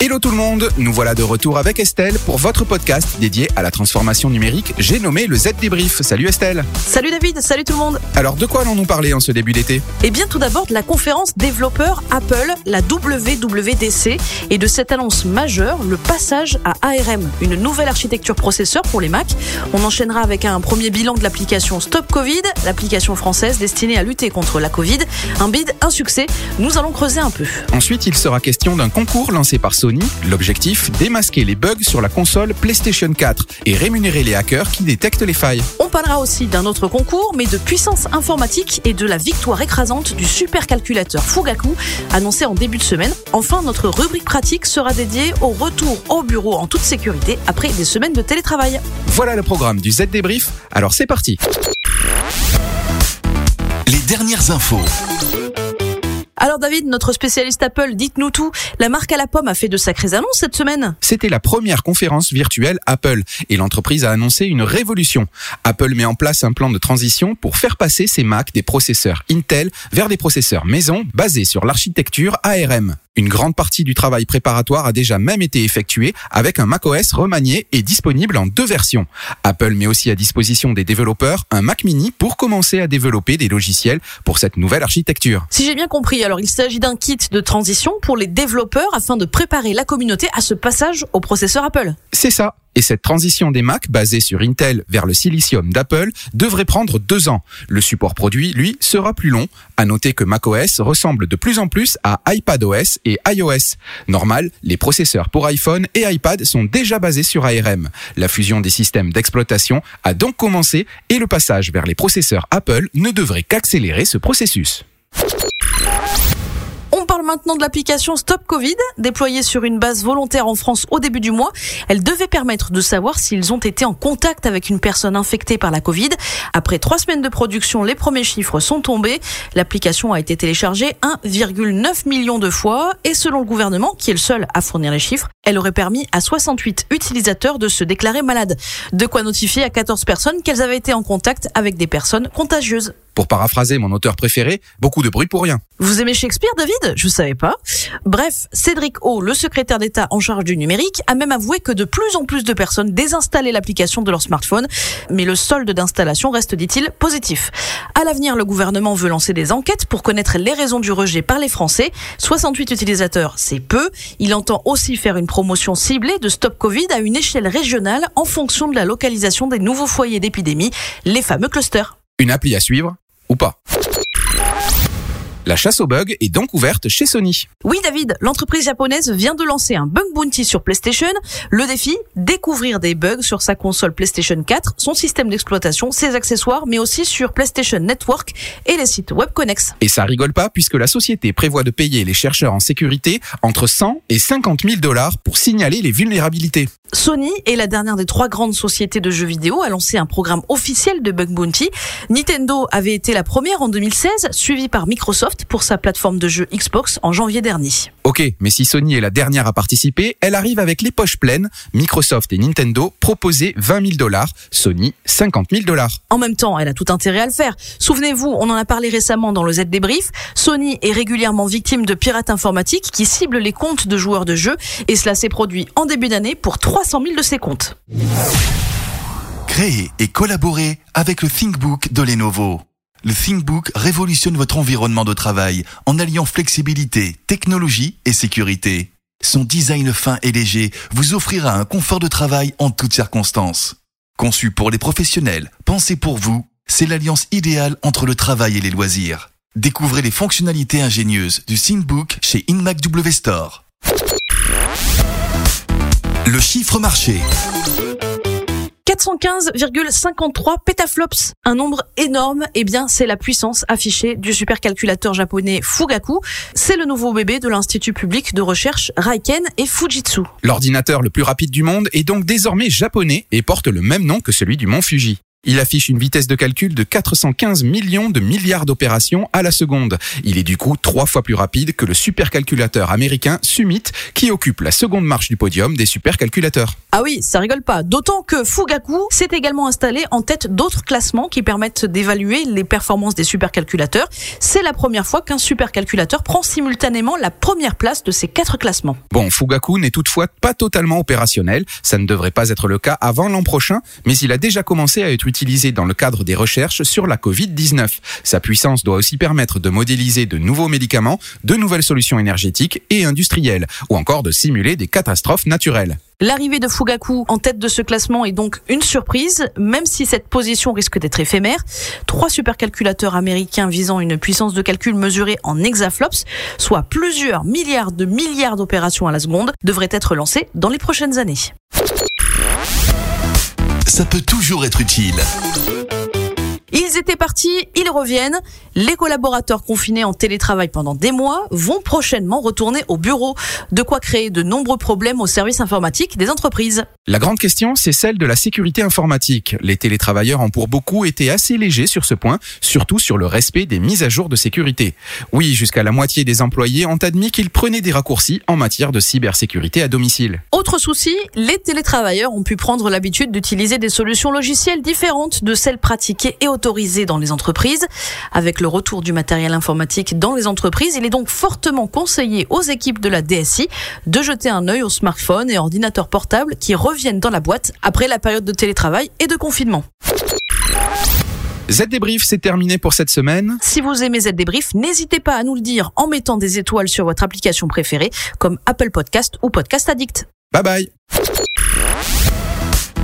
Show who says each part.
Speaker 1: Hello tout le monde, nous voilà de retour avec Estelle pour votre podcast dédié à la transformation numérique. J'ai nommé le Z Débrief. Salut Estelle.
Speaker 2: Salut David, salut tout le monde.
Speaker 1: Alors de quoi allons-nous parler en ce début d'été?
Speaker 2: Eh bien tout d'abord de la conférence développeur Apple, la WWDC, et de cette annonce majeure, le passage à ARM, une nouvelle architecture processeur pour les Mac. On enchaînera avec un premier bilan de l'application Stop Covid, l'application française destinée à lutter contre la Covid. Un bid, un succès. Nous allons creuser un peu.
Speaker 1: Ensuite, il sera question d'un concours lancé par Sony. L'objectif, démasquer les bugs sur la console PlayStation 4 et rémunérer les hackers qui détectent les failles.
Speaker 2: On parlera aussi d'un autre concours, mais de puissance informatique et de la victoire écrasante du supercalculateur Fugaku, annoncé en début de semaine. Enfin, notre rubrique pratique sera dédiée au retour au bureau en toute sécurité après des semaines de télétravail.
Speaker 1: Voilà le programme du Z Débrief. Alors c'est parti.
Speaker 3: Les dernières infos.
Speaker 2: Alors David, notre spécialiste Apple, dites-nous tout. La marque à la pomme a fait de sacrées annonces cette semaine.
Speaker 1: C'était la première conférence virtuelle Apple et l'entreprise a annoncé une révolution. Apple met en place un plan de transition pour faire passer ses Mac des processeurs Intel vers des processeurs maison basés sur l'architecture ARM. Une grande partie du travail préparatoire a déjà même été effectuée avec un macOS remanié et disponible en deux versions. Apple met aussi à disposition des développeurs un Mac mini pour commencer à développer des logiciels pour cette nouvelle architecture.
Speaker 2: Si j'ai bien compris, alors il s'agit d'un kit de transition pour les développeurs afin de préparer la communauté à ce passage au processeur Apple.
Speaker 1: C'est ça. Et cette transition des Mac basée sur Intel vers le silicium d'Apple devrait prendre deux ans. Le support produit, lui, sera plus long. À noter que macOS ressemble de plus en plus à iPadOS et iOS. Normal, les processeurs pour iPhone et iPad sont déjà basés sur ARM. La fusion des systèmes d'exploitation a donc commencé et le passage vers les processeurs Apple ne devrait qu'accélérer ce processus.
Speaker 2: Maintenant de l'application Stop Covid, déployée sur une base volontaire en France au début du mois. Elle devait permettre de savoir s'ils ont été en contact avec une personne infectée par la Covid. Après trois semaines de production, les premiers chiffres sont tombés. L'application a été téléchargée 1,9 million de fois et selon le gouvernement, qui est le seul à fournir les chiffres, elle aurait permis à 68 utilisateurs de se déclarer malades. De quoi notifier à 14 personnes qu'elles avaient été en contact avec des personnes contagieuses.
Speaker 1: Pour paraphraser mon auteur préféré, beaucoup de bruit pour rien.
Speaker 2: Vous aimez Shakespeare, David? Je savais pas. Bref, Cédric O, le secrétaire d'État en charge du numérique, a même avoué que de plus en plus de personnes désinstallaient l'application de leur smartphone, mais le solde d'installation reste, dit-il, positif. À l'avenir, le gouvernement veut lancer des enquêtes pour connaître les raisons du rejet par les Français. 68 utilisateurs, c'est peu. Il entend aussi faire une promotion ciblée de Stop Covid à une échelle régionale en fonction de la localisation des nouveaux foyers d'épidémie, les fameux clusters.
Speaker 1: Une appli à suivre ou pas. La chasse aux bugs est donc ouverte chez Sony.
Speaker 2: Oui David, l'entreprise japonaise vient de lancer un bug bounty sur PlayStation. Le défi, découvrir des bugs sur sa console PlayStation 4, son système d'exploitation, ses accessoires, mais aussi sur PlayStation Network et les sites web connexes.
Speaker 1: Et ça rigole pas puisque la société prévoit de payer les chercheurs en sécurité entre 100 et 50 000 dollars pour signaler les vulnérabilités.
Speaker 2: Sony est la dernière des trois grandes sociétés de jeux vidéo à lancer un programme officiel de bug bounty. Nintendo avait été la première en 2016, suivie par Microsoft pour sa plateforme de jeux Xbox en janvier dernier.
Speaker 1: Ok, mais si Sony est la dernière à participer, elle arrive avec les poches pleines. Microsoft et Nintendo proposaient 20 000 dollars, Sony 50 000 dollars.
Speaker 2: En même temps, elle a tout intérêt à le faire. Souvenez-vous, on en a parlé récemment dans le Z débrief. Sony est régulièrement victime de pirates informatiques qui ciblent les comptes de joueurs de jeux et cela s'est produit en début d'année pour 300 000 de ces comptes.
Speaker 3: Créer et collaborer avec le ThinkBook de Lenovo. Le ThinkBook révolutionne votre environnement de travail en alliant flexibilité, technologie et sécurité. Son design fin et léger vous offrira un confort de travail en toutes circonstances. Conçu pour les professionnels, pensé pour vous, c'est l'alliance idéale entre le travail et les loisirs. Découvrez les fonctionnalités ingénieuses du ThinkBook chez InMacW Store. Le chiffre marché.
Speaker 2: 415,53 pétaflops, un nombre énorme, eh bien c'est la puissance affichée du supercalculateur japonais Fugaku. C'est le nouveau bébé de l'Institut public de recherche Raiken et Fujitsu.
Speaker 1: L'ordinateur le plus rapide du monde est donc désormais japonais et porte le même nom que celui du mont Fuji. Il affiche une vitesse de calcul de 415 millions de milliards d'opérations à la seconde. Il est du coup trois fois plus rapide que le supercalculateur américain Summit qui occupe la seconde marche du podium des supercalculateurs.
Speaker 2: Ah oui, ça rigole pas. D'autant que Fugaku s'est également installé en tête d'autres classements qui permettent d'évaluer les performances des supercalculateurs. C'est la première fois qu'un supercalculateur prend simultanément la première place de ces quatre classements.
Speaker 1: Bon, Fugaku n'est toutefois pas totalement opérationnel. Ça ne devrait pas être le cas avant l'an prochain, mais il a déjà commencé à être utilisé dans le cadre des recherches sur la Covid-19. Sa puissance doit aussi permettre de modéliser de nouveaux médicaments, de nouvelles solutions énergétiques et industrielles, ou encore de simuler des catastrophes naturelles.
Speaker 2: L'arrivée de Fugaku en tête de ce classement est donc une surprise, même si cette position risque d'être éphémère. Trois supercalculateurs américains visant une puissance de calcul mesurée en hexaflops, soit plusieurs milliards de milliards d'opérations à la seconde, devraient être lancés dans les prochaines années
Speaker 3: ça peut toujours être utile.
Speaker 2: Ils étaient partis, ils reviennent. Les collaborateurs confinés en télétravail pendant des mois vont prochainement retourner au bureau. De quoi créer de nombreux problèmes au service informatique des entreprises.
Speaker 1: La grande question, c'est celle de la sécurité informatique. Les télétravailleurs ont pour beaucoup été assez légers sur ce point, surtout sur le respect des mises à jour de sécurité. Oui, jusqu'à la moitié des employés ont admis qu'ils prenaient des raccourcis en matière de cybersécurité à domicile.
Speaker 2: Autre souci, les télétravailleurs ont pu prendre l'habitude d'utiliser des solutions logicielles différentes de celles pratiquées et autorisées dans les entreprises. Avec le retour du matériel informatique dans les entreprises, il est donc fortement conseillé aux équipes de la DSI de jeter un œil aux smartphones et ordinateurs portables qui reviennent viennent dans la boîte après la période de télétravail et de confinement.
Speaker 1: Z Débrief, c'est terminé pour cette semaine.
Speaker 2: Si vous aimez Z Débrief, n'hésitez pas à nous le dire en mettant des étoiles sur votre application préférée, comme Apple Podcast ou Podcast Addict.
Speaker 1: Bye bye.